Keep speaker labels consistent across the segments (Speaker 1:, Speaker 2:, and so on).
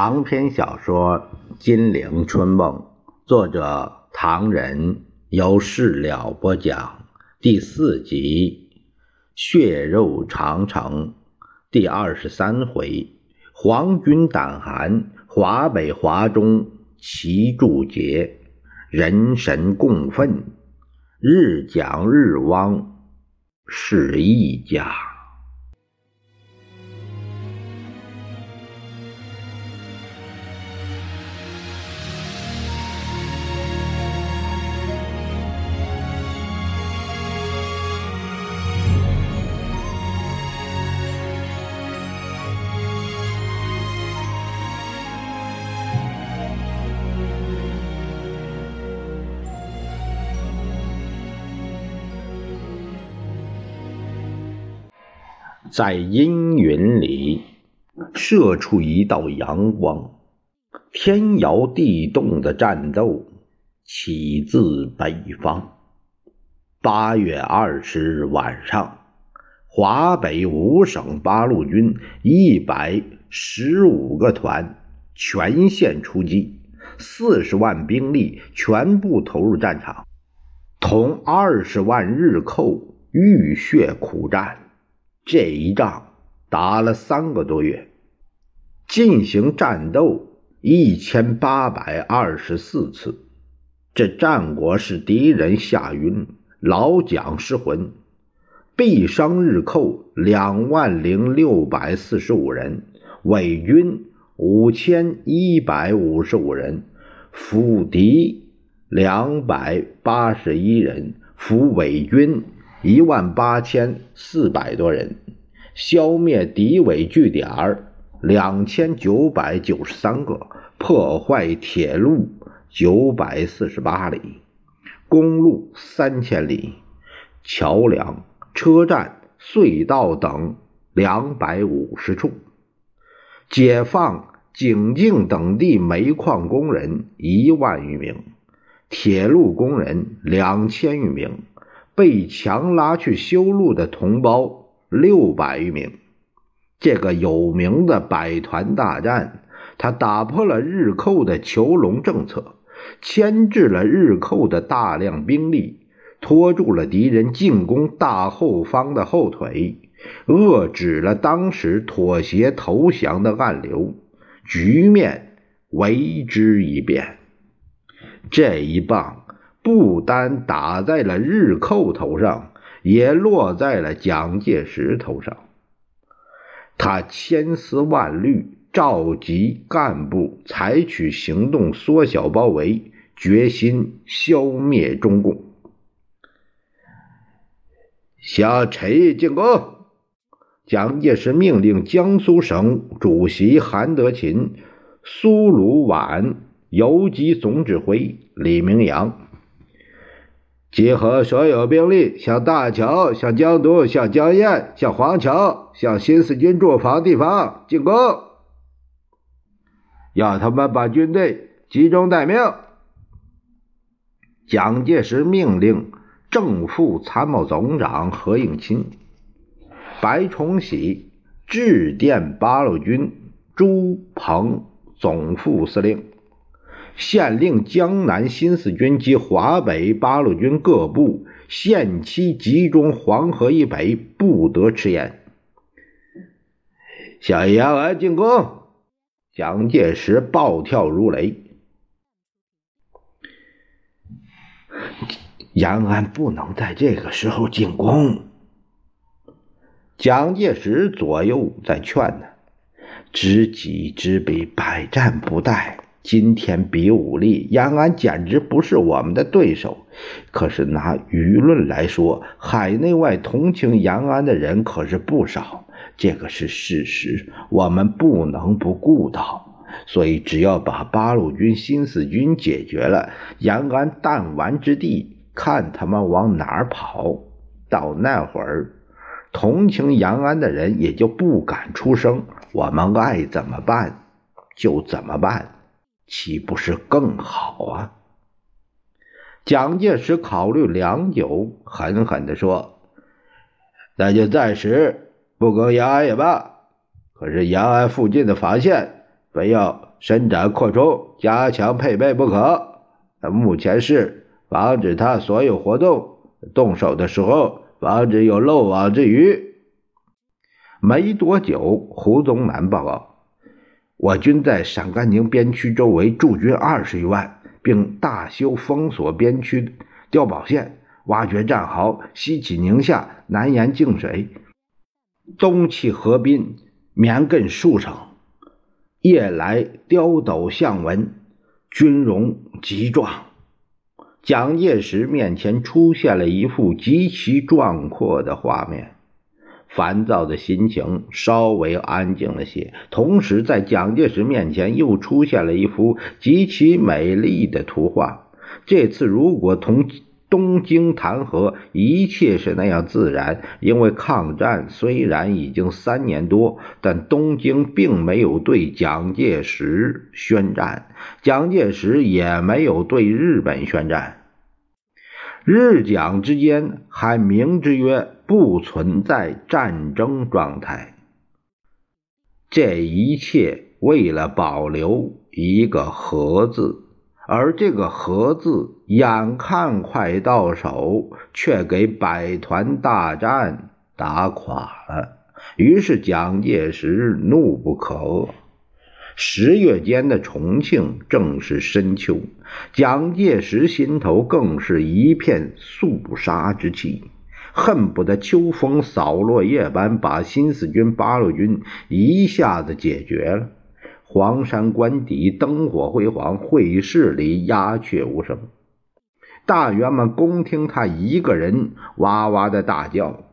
Speaker 1: 长篇小说《金陵春梦》，作者唐人，由事了播讲，第四集《血肉长城》第二十三回：皇军胆寒，华北华中齐筑节，人神共愤，日蒋日汪是一家。在阴云里射出一道阳光，天摇地动的战斗起自北方。八月二十日晚上，华北五省八路军一百十五个团全线出击，四十万兵力全部投入战场，同二十万日寇浴血苦战。这一仗打了三个多月，进行战斗一千八百二十四次，这战果使敌人吓晕，老蒋失魂，毙伤日寇两万零六百四十五人，伪军五千一百五十五人，俘敌两百八十一人，俘伪军。一万八千四百多人，消灭敌伪据点两千九百九十三个，破坏铁路九百四十八里，公路三千里，桥梁、车站、隧道等两百五十处，解放井陉等地煤矿工人一万余名，铁路工人两千余名。被强拉去修路的同胞六百余名，这个有名的百团大战，他打破了日寇的囚笼政策，牵制了日寇的大量兵力，拖住了敌人进攻大后方的后腿，遏制了当时妥协投降的暗流，局面为之一变。这一棒。不单打在了日寇头上，也落在了蒋介石头上。他千丝万虑，召集干部采取行动，缩小包围，决心消灭中共。向陈毅进攻！蒋介石命令江苏省主席韩德勤、苏鲁皖游击总指挥李明阳。集合所有兵力，向大桥、向江都、向江堰、向黄桥、向新四军驻防地方进攻，要他们把军队集中待命。蒋介石命令正副参谋总长何应钦、白崇禧致电八路军朱鹏总副司令。限令江南新四军及华北八路军各部限期集中黄河以北，不得迟延。向延安进攻！蒋介石暴跳如雷。延安不能在这个时候进攻。蒋介石左右在劝呢，知己知彼，百战不殆。今天比武力，延安简直不是我们的对手。可是拿舆论来说，海内外同情延安的人可是不少，这个是事实，我们不能不顾到。所以，只要把八路军新四军解决了，延安弹丸之地，看他们往哪儿跑。到那会儿，同情延安的人也就不敢出声，我们爱怎么办就怎么办。岂不是更好啊？蒋介石考虑良久，狠狠地说：“那就暂时不攻延安也罢。可是延安附近的防线，非要伸展扩充、加强配备不可。目前是防止他所有活动，动手的时候防止有漏网之鱼。没多久，胡宗南报告：我军在陕甘宁边区周围驻军二十余万，并大修封锁边区碉堡线，挖掘战壕，西起宁夏，南沿泾水，东起河滨，绵亘数省。夜来刁斗相闻，军容极壮。蒋介石面前出现了一幅极其壮阔的画面，烦躁的心情稍微安静了些。同时，在蒋介石面前又出现了一幅极其美丽的图画。这次，如果同。东京谈和，一切是那样自然。因为抗战虽然已经三年多，但东京并没有对蒋介石宣战，蒋介石也没有对日本宣战。日蒋之间还明之曰不存在战争状态。这一切为了保留一个和字。而这个“和”字，眼看快到手，却给百团大战打垮了。于是蒋介石怒不可遏。十月间的重庆正是深秋，蒋介石心头更是一片肃杀之气，恨不得秋风扫落叶般把新四军、八路军一下子解决了。黄山关底灯火辉煌，会议室里鸦雀无声。大员们恭听他一个人哇哇的大叫：“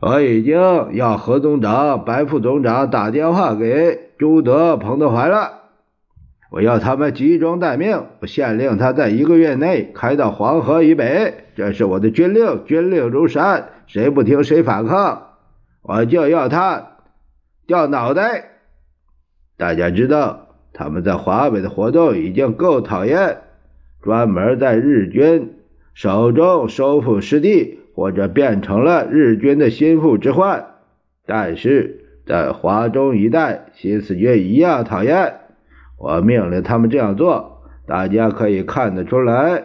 Speaker 1: 我已经要何总长、白副总长打电话给朱德、彭德怀了，我要他们集中待命，我限令他在一个月内开到黄河以北，这是我的军令，军令如山，谁不听谁反抗，我就要他掉脑袋。”大家知道，他们在华北的活动已经够讨厌，专门在日军手中收复失地，或者变成了日军的心腹之患。但是在华中一带，新四军一样讨厌。我命令他们这样做，大家可以看得出来。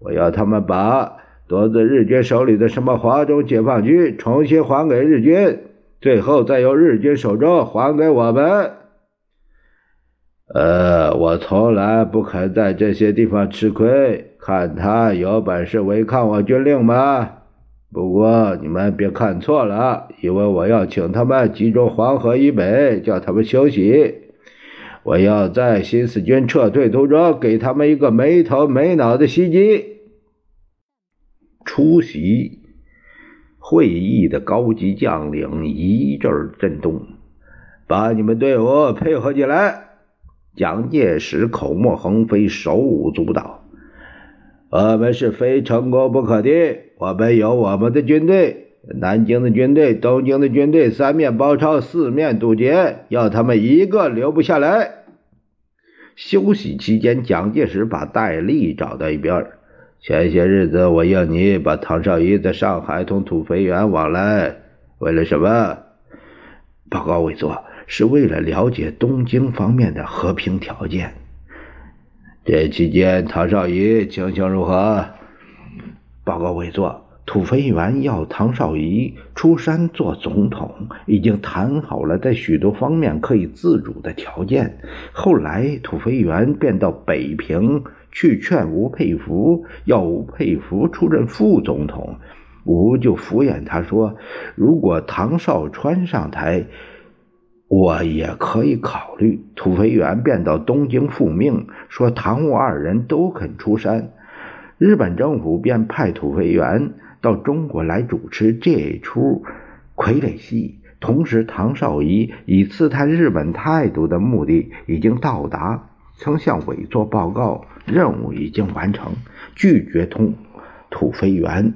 Speaker 1: 我要他们把夺自日军手里的什么华中解放军重新还给日军，最后再由日军手中还给我们。呃，我从来不肯在这些地方吃亏，看他有本事违抗我军令吗？不过你们别看错了，因为我要请他们集中黄河以北，叫他们休息。我要在新四军撤退途中给他们一个没头没脑的袭击。出席会议的高级将领一阵震动，把你们队伍配合起来。蒋介石口沫横飞，手舞足蹈。我们是非成功不可的。我们有我们的军队，南京的军队、东京的军队，三面包抄，四面堵截，要他们一个留不下来。休息期间，蒋介石把戴笠找到一边。前些日子，我要你把唐绍仪在上海同土肥原往来，为了什么？报告委座。是为了了解东京方面的和平条件。这期间，唐绍仪情形如何？报告委座，土肥原要唐绍仪出山做总统，已经谈好了在许多方面可以自主的条件。后来，土肥原便到北平去劝吴佩孚，要吴佩孚出任副总统。吴就敷衍他说：“如果唐绍川上台。”我也可以考虑。土肥原便到东京复命，说唐吴二人都肯出山，日本政府便派土肥原到中国来主持这出傀儡戏。同时，唐绍仪以刺探日本态度的目的已经到达，曾向委座报告任务已经完成，拒绝同土肥原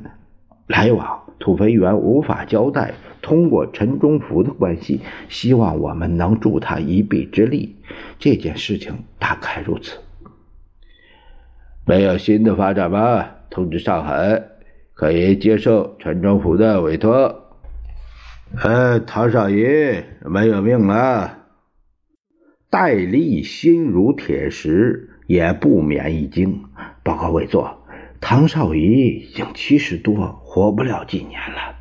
Speaker 1: 来往。土肥原无法交代。通过陈忠福的关系，希望我们能助他一臂之力。这件事情大概如此。没有新的发展吗？通知上海，可以接受陈忠福的委托。呃，唐少爷没有命了。戴笠心如铁石，也不免一惊。报告委座，唐绍仪已经七十多，活不了几年了。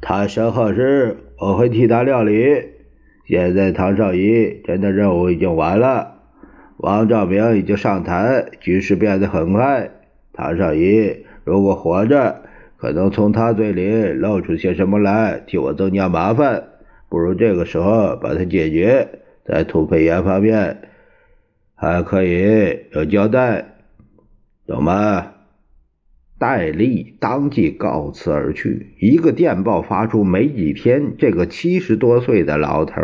Speaker 1: 他身后时，我会替他料理。现在唐绍仪真的任务已经完了，王兆明已经上台，局势变得很快。唐绍仪如果活着，可能从他嘴里露出些什么来，替我增加麻烦。不如这个时候把他解决，在土培岩方面还可以有交代，懂吗？戴笠当即告辞而去。一个电报发出，没几天，这个七十多岁的老头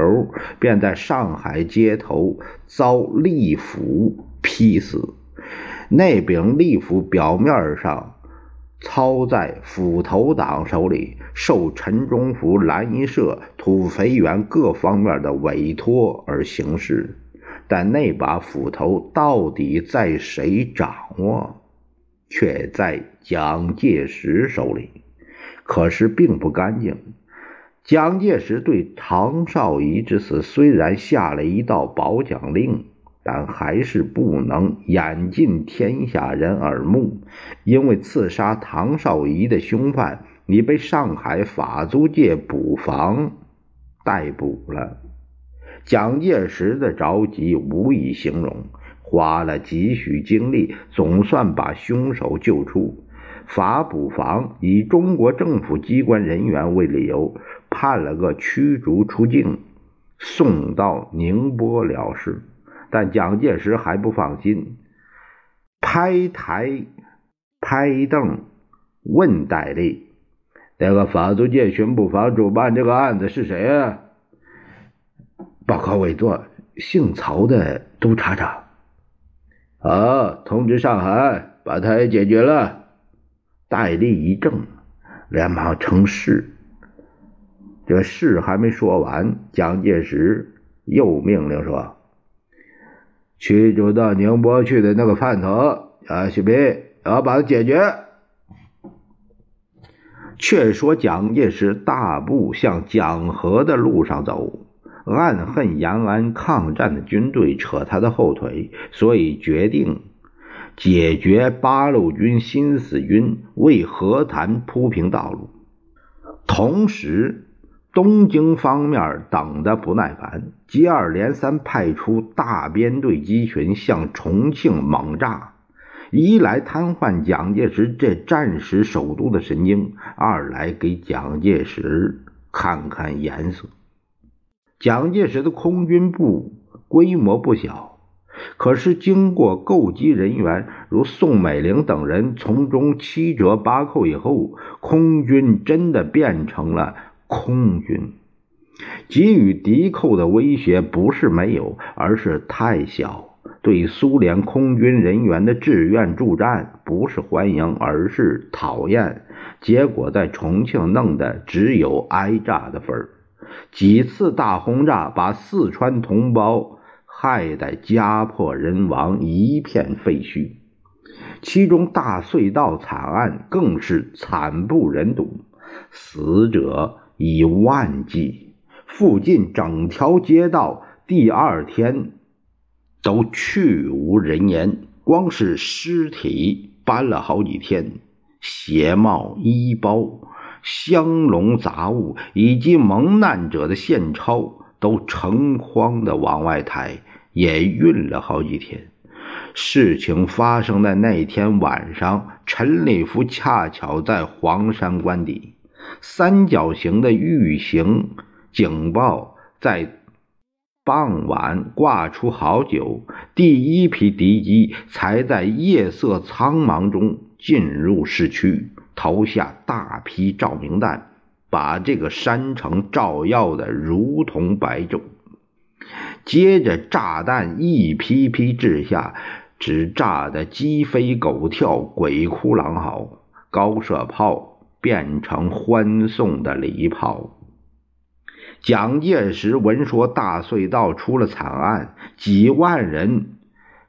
Speaker 1: 便在上海街头遭利斧劈死。那柄利斧表面上操在斧头党手里，受陈忠福、蓝衣社、土肥原各方面的委托而行事。但那把斧头到底在谁掌握？却在蒋介石手里，可是并不干净。蒋介石对唐绍仪之死虽然下了一道保奖令，但还是不能掩尽天下人耳目，因为刺杀唐绍仪的凶犯已被上海法租界捕房逮捕了。蒋介石的着急无以形容。花了几许精力，总算把凶手救出。法捕房以中国政府机关人员为理由，判了个驱逐出境，送到宁波了事。但蒋介石还不放心，拍台拍凳问戴笠：“那个法租界巡捕房主办这个案子是谁啊？”报告委座，姓曹的督察长。好，通知上海，把他也解决了。戴笠一怔，连忙称是。这事还没说完，蒋介石又命令说：“驱逐到宁波去的那个叛徒啊，徐斌，要把他解决。”却说蒋介石大步向讲和的路上走。暗恨延安抗战的军队扯他的后腿，所以决定解决八路军新四军，为和谈铺平道路。同时，东京方面等得不耐烦，接二连三派出大编队机群向重庆猛炸，一来瘫痪蒋介石这战时首都的神经，二来给蒋介石看看颜色。蒋介石的空军部规模不小，可是经过购机人员如宋美龄等人从中七折八扣以后，空军真的变成了空军。给予敌寇的威胁不是没有，而是太小。对苏联空军人员的志愿助战，不是欢迎，而是讨厌。结果在重庆弄的只有挨炸的份儿。几次大轰炸，把四川同胞害得家破人亡，一片废墟。其中大隧道惨案更是惨不忍睹，死者以万计，附近整条街道第二天都去无人烟，光是尸体搬了好几天，鞋帽、衣包。香笼杂物以及蒙难者的现钞都成筐的往外抬，也运了好几天。事情发生在那天晚上，陈立夫恰巧在黄山关底。三角形的预警警报在傍晚挂出好久，第一批敌机才在夜色苍茫中进入市区。投下大批照明弹，把这个山城照耀的如同白昼。接着炸弹一批批掷下，只炸得鸡飞狗跳、鬼哭狼嚎。高射炮变成欢送的礼炮。蒋介石闻说大隧道出了惨案，几万人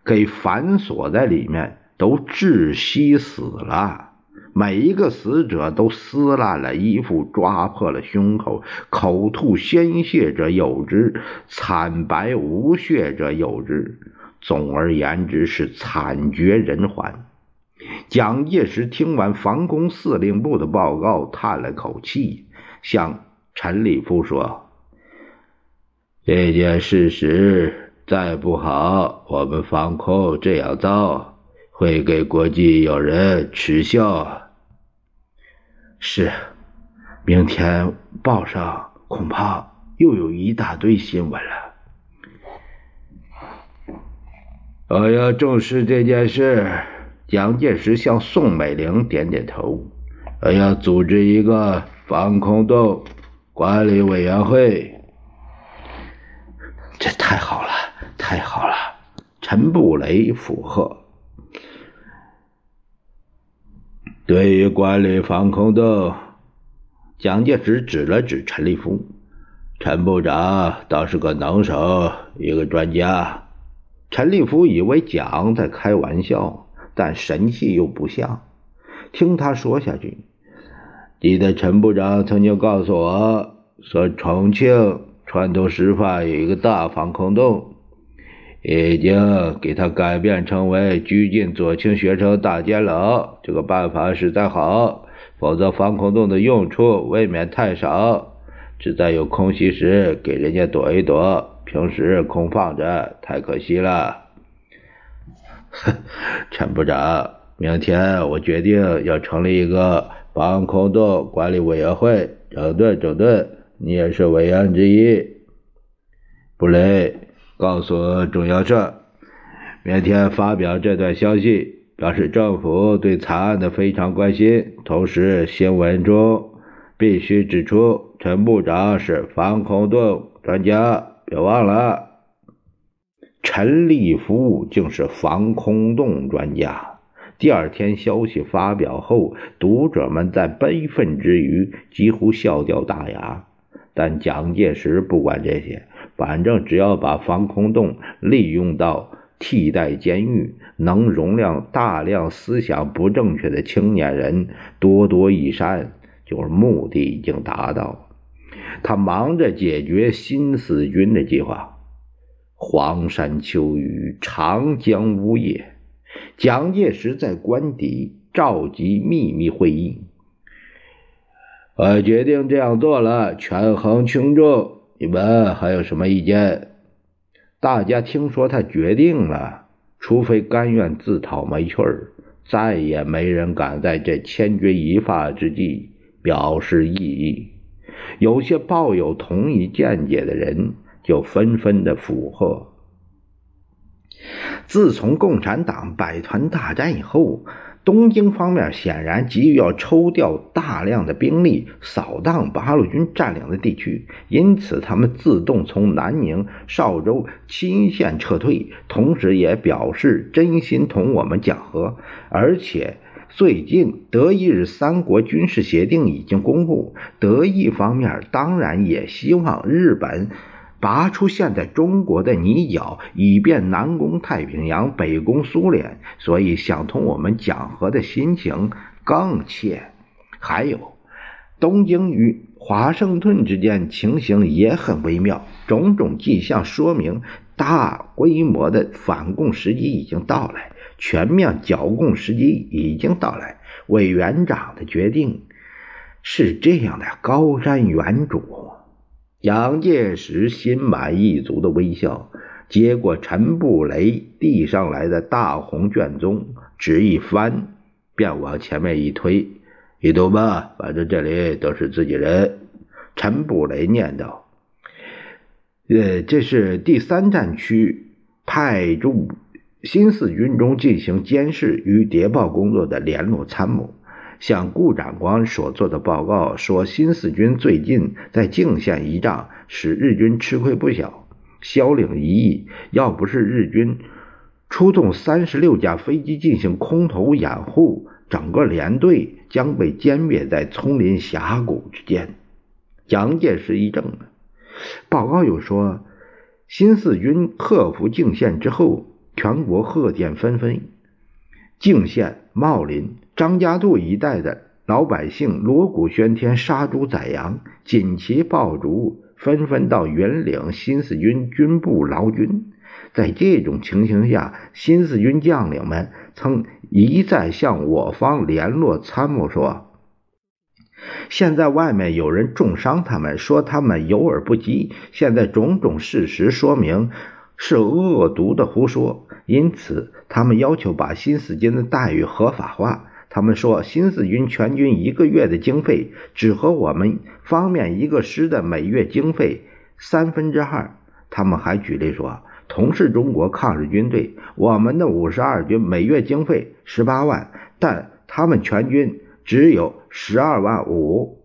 Speaker 1: 给反锁在里面，都窒息死了。每一个死者都撕烂了衣服，抓破了胸口，口吐鲜血者有之，惨白无血者有之。总而言之，是惨绝人寰。蒋介石听完防空司令部的报告，叹了口气，向陈立夫说：“这件事实再不好，我们防空这样糟，会给国际友人耻笑。是，明天报上恐怕又有一大堆新闻了。”我要重视这件事。蒋介石向宋美龄点点头。我要组织一个防空洞管理委员会。这太好了，太好了！陈布雷附和。对于管理防空洞，蒋介石指了指陈立夫。陈部长倒是个能手，一个专家。陈立夫以为蒋在开玩笑，但神气又不像。听他说下去，记得陈部长曾经告诉我，说重庆传统师范有一个大防空洞，已经给他改变成为拘禁左倾学生大监牢。这个办法实在好，否则防空洞的用处未免太少，只在有空隙时给人家躲一躲。平时空放着太可惜了，陈部长，明天我决定要成立一个防空洞管理委员会，整顿整顿。你也是委员之一。布雷，告诉中央社，明天发表这段消息，表示政府对惨案的非常关心。同时，新闻中必须指出，陈部长是防空洞专家。别忘了，陈立夫竟是防空洞专家。第二天消息发表后，读者们在悲愤之余几乎笑掉大牙。但蒋介石不管这些，反正只要把防空洞利用到替代监狱，能容量大量思想不正确的青年人多多益善，就是目的已经达到。他忙着解决新四军的计划。黄山秋雨，长江呜咽。蒋介石在官邸召集秘密会议。我决定这样做了，权衡轻重，你们还有什么意见？大家听说他决定了，除非甘愿自讨没趣儿，再也没人敢在这千钧一发之际表示异议。有些抱有同一见解的人就纷纷的附和。自从共产党百团大战以后，东京方面显然急于要抽调大量的兵力扫荡八路军占领的地区，因此他们自动从南宁、邵州、钦县撤退，同时也表示真心同我们讲和，而且。最近，德意日三国军事协定已经公布，德意方面当然也希望日本拔出现在中国的泥脚，以便南攻太平洋、北攻苏联，所以想同我们讲和的心情更切。还有，东京与华盛顿之间情形也很微妙，种种迹象说明大规模的反共时机已经到来。全面剿共时机已经到来，委员长的决定是这样的：高瞻远瞩。蒋介石心满意足的微笑，接过陈布雷递上来的大红卷宗，纸一翻，便往前面一推：“你读吧，反正这里都是自己人。”陈布雷念道：“呃，这是第三战区派驻。”新四军中进行监视与谍报工作的联络参谋，向顾长官所做的报告说，新四军最近在泾县一仗使日军吃亏不小，销领一役。要不是日军出动三十六架飞机进行空投掩护，整个连队将被歼灭在丛林峡谷之间。蒋介石一怔，报告又说，新四军克服泾县之后。全国贺电纷纷，泾县、茂林、张家渡一带的老百姓锣鼓喧天，杀猪宰羊，锦旗爆竹，纷纷到云岭新四军军部劳军。在这种情形下，新四军将领们曾一再向我方联络参谋说。现在外面有人重伤他们，说他们有耳不及。现在种种事实说明是恶毒的胡说，因此他们要求把新四军的待遇合法化。他们说新四军全军一个月的经费只和我们方面一个师的每月经费三分之二。他们还举例说，同是中国抗日军队，我们的五十二军每月经费十八万，但他们全军。只有十二万五，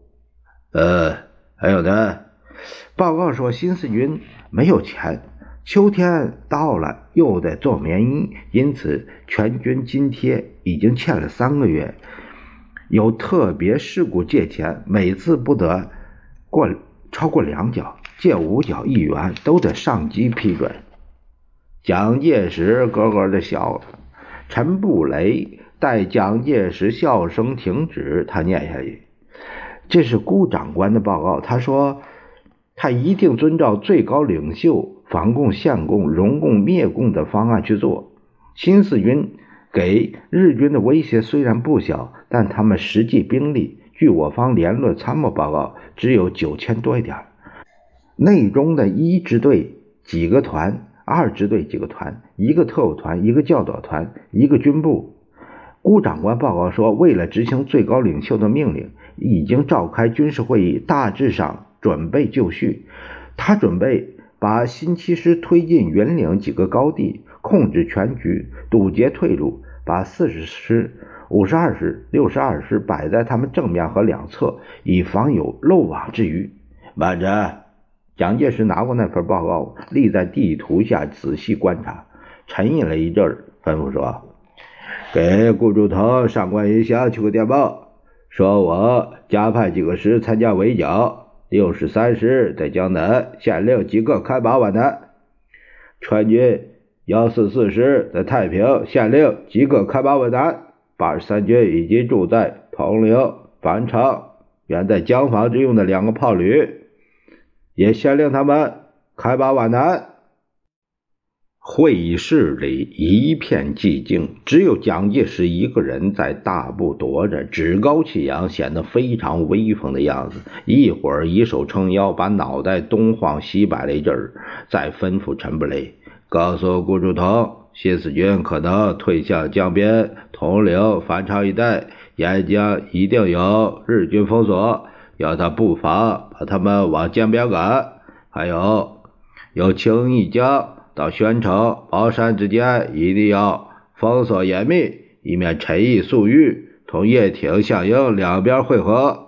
Speaker 1: 呃，还有呢。报告说新四军没有钱，秋天到了又得做棉衣，因此全军津贴已经欠了三个月。有特别事故借钱，每次不得过超过两角，借五角一元都得上级批准。蒋介石咯咯的笑了，陈布雷。待蒋介石笑声停止，他念下去：“这是顾长官的报告。他说，他一定遵照最高领袖防共、限共、容共、灭共的方案去做。新四军给日军的威胁虽然不小，但他们实际兵力，据我方联络参谋报告，只有九千多一点。内中的一支队几个团，二支队几个团，一个特务团，一个教导团，一个军部。”顾长官报告说，为了执行最高领袖的命令，已经召开军事会议，大致上准备就绪。他准备把新七师推进云岭几个高地，控制全局，堵截退路，把四十师、五十二师、六十二师摆在他们正面和两侧，以防有漏网之鱼。慢着，蒋介石拿过那份报告，立在地图下仔细观察，沉吟了一阵，吩咐说。给顾祝同上官云祥去个电报，说我加派几个师参加围剿，六十三师在江南，县令即刻开拔皖南；川军幺四四师在太平，县令即刻开拔皖南；八十三军已经驻在铜陵、樊城、原在江防之用的两个炮旅，也县令他们开拔皖南。会议室里一片寂静，只有蒋介石一个人在大步踱着，趾高气扬，显得非常威风的样子。一会儿以手撑腰，把脑袋东晃西摆了一阵儿，再吩咐陈布雷告诉顾祝同，新四军可能退向江边，铜陵、繁昌一带，沿江一定有日军封锁，要他布防，把他们往江边赶。还有，有青义江。到宣城、宝山之间一定要封锁严密，以免陈毅、粟裕同叶挺、项英两边会合。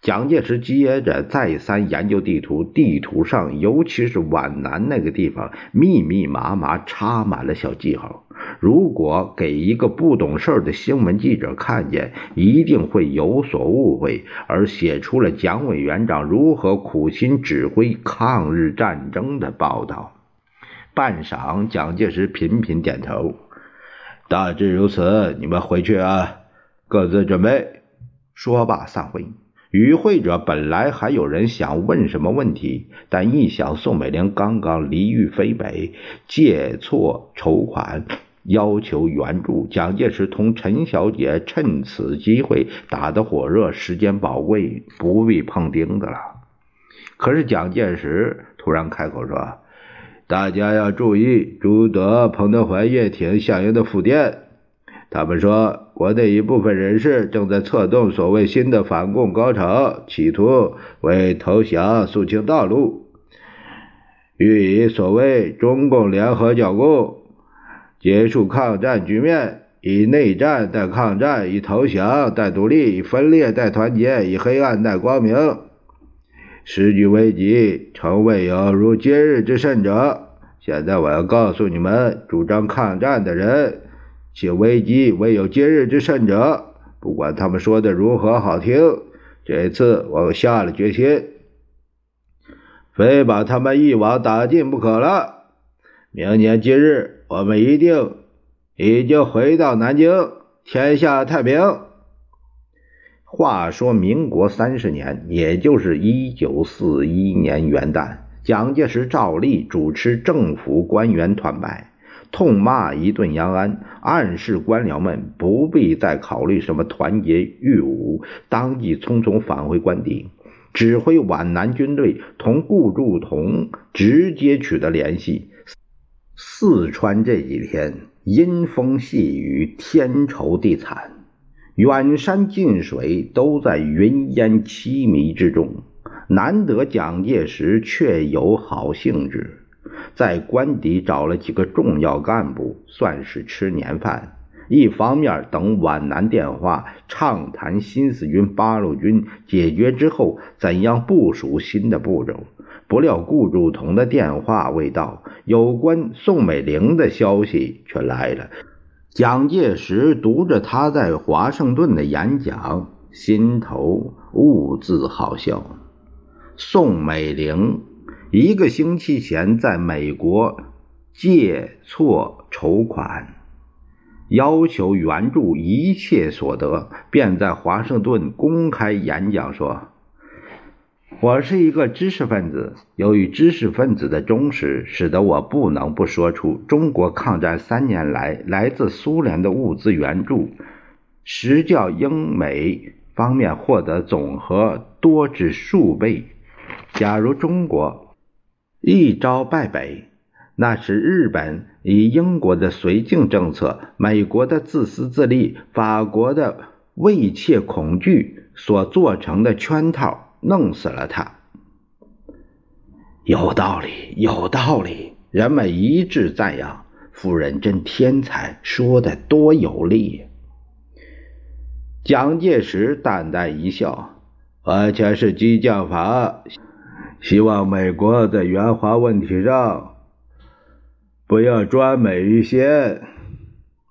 Speaker 1: 蒋介石接着再三研究地图，地图上尤其是皖南那个地方，密密麻麻插满了小记号。如果给一个不懂事的新闻记者看见，一定会有所误会，而写出了蒋委员长如何苦心指挥抗日战争的报道。半晌，蒋介石频频点头。大致如此，你们回去啊，各自准备。说罢散会。与会者本来还有人想问什么问题，但一想宋美龄刚刚离豫飞北，借错筹款，要求援助，蒋介石同陈小姐趁此机会打得火热，时间宝贵，不必碰钉子了。可是蒋介石突然开口说。大家要注意朱德、彭德怀、叶挺、响应的复电。他们说，国内一部分人士正在策动所谓新的反共高潮，企图为投降肃清道路，欲以所谓中共联合剿共，结束抗战局面，以内战代抗战，以投降代独立，以分裂代团结，以黑暗代光明。时局危急，诚未有如今日之甚者。现在我要告诉你们，主张抗战的人，其危机未有今日之甚者。不管他们说的如何好听，这次我下了决心，非把他们一网打尽不可了。明年今日，我们一定已经回到南京，天下太平。话说民国三十年，也就是一九四一年元旦，蒋介石照例主持政府官员团拜，痛骂一顿杨安，暗示官僚们不必再考虑什么团结御侮，当即匆匆返回官邸，指挥皖南军队同顾祝同直接取得联系。四川这几天阴风细雨，天愁地惨，远山近水都在云烟凄迷之中。难得蒋介石却有好兴致，在官邸找了几个重要干部，算是吃年饭。一方面等皖南电话，畅谈新四军八路军解决之后怎样部署新的步骤。不料顾祝同的电话未到，有关宋美龄的消息却来了。蒋介石读着他在华盛顿的演讲，心头兀自好笑。宋美龄一个星期前在美国借错筹款，要求援助一切所得，便在华盛顿公开演讲说。我是一个知识分子，由于知识分子的忠实，使得我不能不说出中国抗战三年来来自苏联的物资援助，实较英美方面获得总和多至数倍。假如中国一朝败北，那是日本以英国的绥靖政策、美国的自私自利、法国的畏怯恐惧所做成的圈套。弄死了他，有道理，有道理。人们一致赞扬夫人真天才，说的多有力。蒋介石淡淡一笑：“完全是激将法，希望美国在援华问题上不要专美于先。”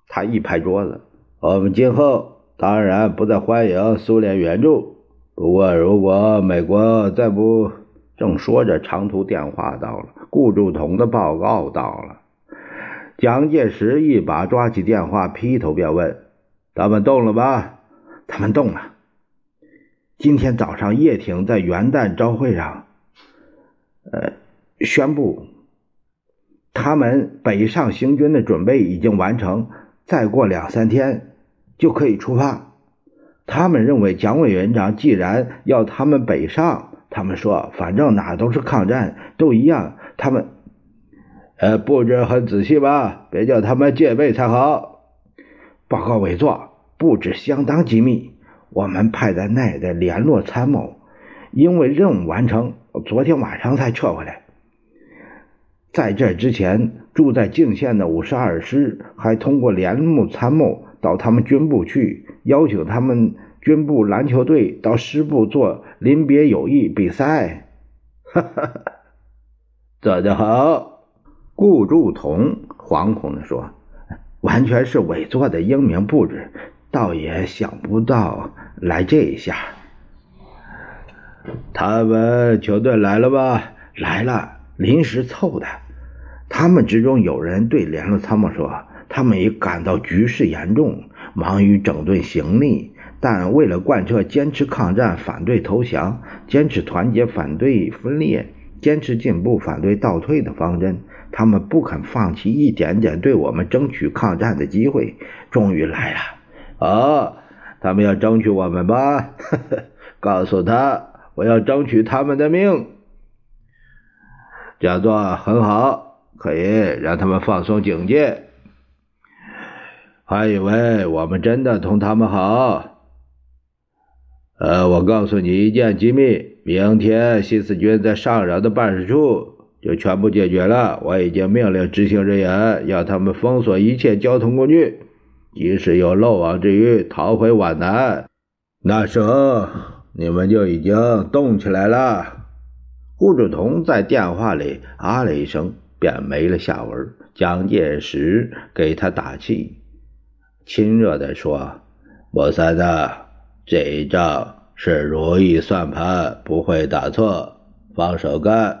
Speaker 1: 他一拍桌子：“我们今后当然不再欢迎苏联援助。”不过，如果美国再不……正说着，长途电话到了，顾祝同的报告到了。蒋介石一把抓起电话，劈头便问：“他们动了吗？”“他们动了。今天早上，叶挺在元旦朝会上，呃，宣布他们北上行军的准备已经完成，再过两三天就可以出发。”他们认为蒋委员长既然要他们北上，他们说反正哪都是抗战，都一样。他们，呃，布置很仔细吧？别叫他们戒备才好。报告委座，布置相当机密。我们派在那的联络参谋，因为任务完成，昨天晚上才撤回来。在这之前，住在泾县的五十二师还通过联络参谋。到他们军部去，邀请他们军部篮球队到师部做临别友谊比赛。哈哈，做得好！顾祝同惶恐地说：“完全是委座的英明布置，倒也想不到来这一下。”他们球队来了吧？来了，临时凑的。他们之中有人对联络参谋说。他们也感到局势严重，忙于整顿行李，但为了贯彻坚持抗战、反对投降、坚持团结、反对分裂、坚持进步、反对倒退的方针，他们不肯放弃一点点对我们争取抗战的机会。终于来了，啊！他们要争取我们吧？告诉他，我要争取他们的命。这样做很好，可以让他们放松警戒。还以为我们真的同他们好。呃，我告诉你一件机密：明天新四军在上饶的办事处就全部解决了。我已经命令执行人员要他们封锁一切交通工具，即使有漏网之鱼，逃回皖南。那时候你们就已经动起来了。顾祝同在电话里啊了一声，便没了下文。蒋介石给他打气。亲热地说：“莫三子，这一仗是如意算盘，不会打错，放手干。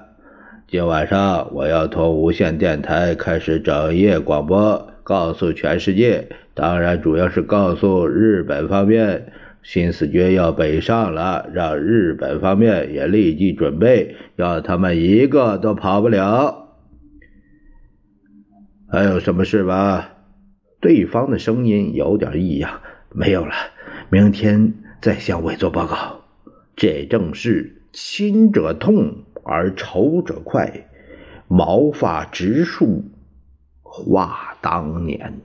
Speaker 1: 今晚上我要从无线电台开始整夜广播，告诉全世界，当然主要是告诉日本方面，新四军要北上了，让日本方面也立即准备，要他们一个都跑不了。还有什么事吧？对方的声音有点异样。没有了，明天再向委座报告。这正是亲者痛而仇者快，毛发直竖话当年。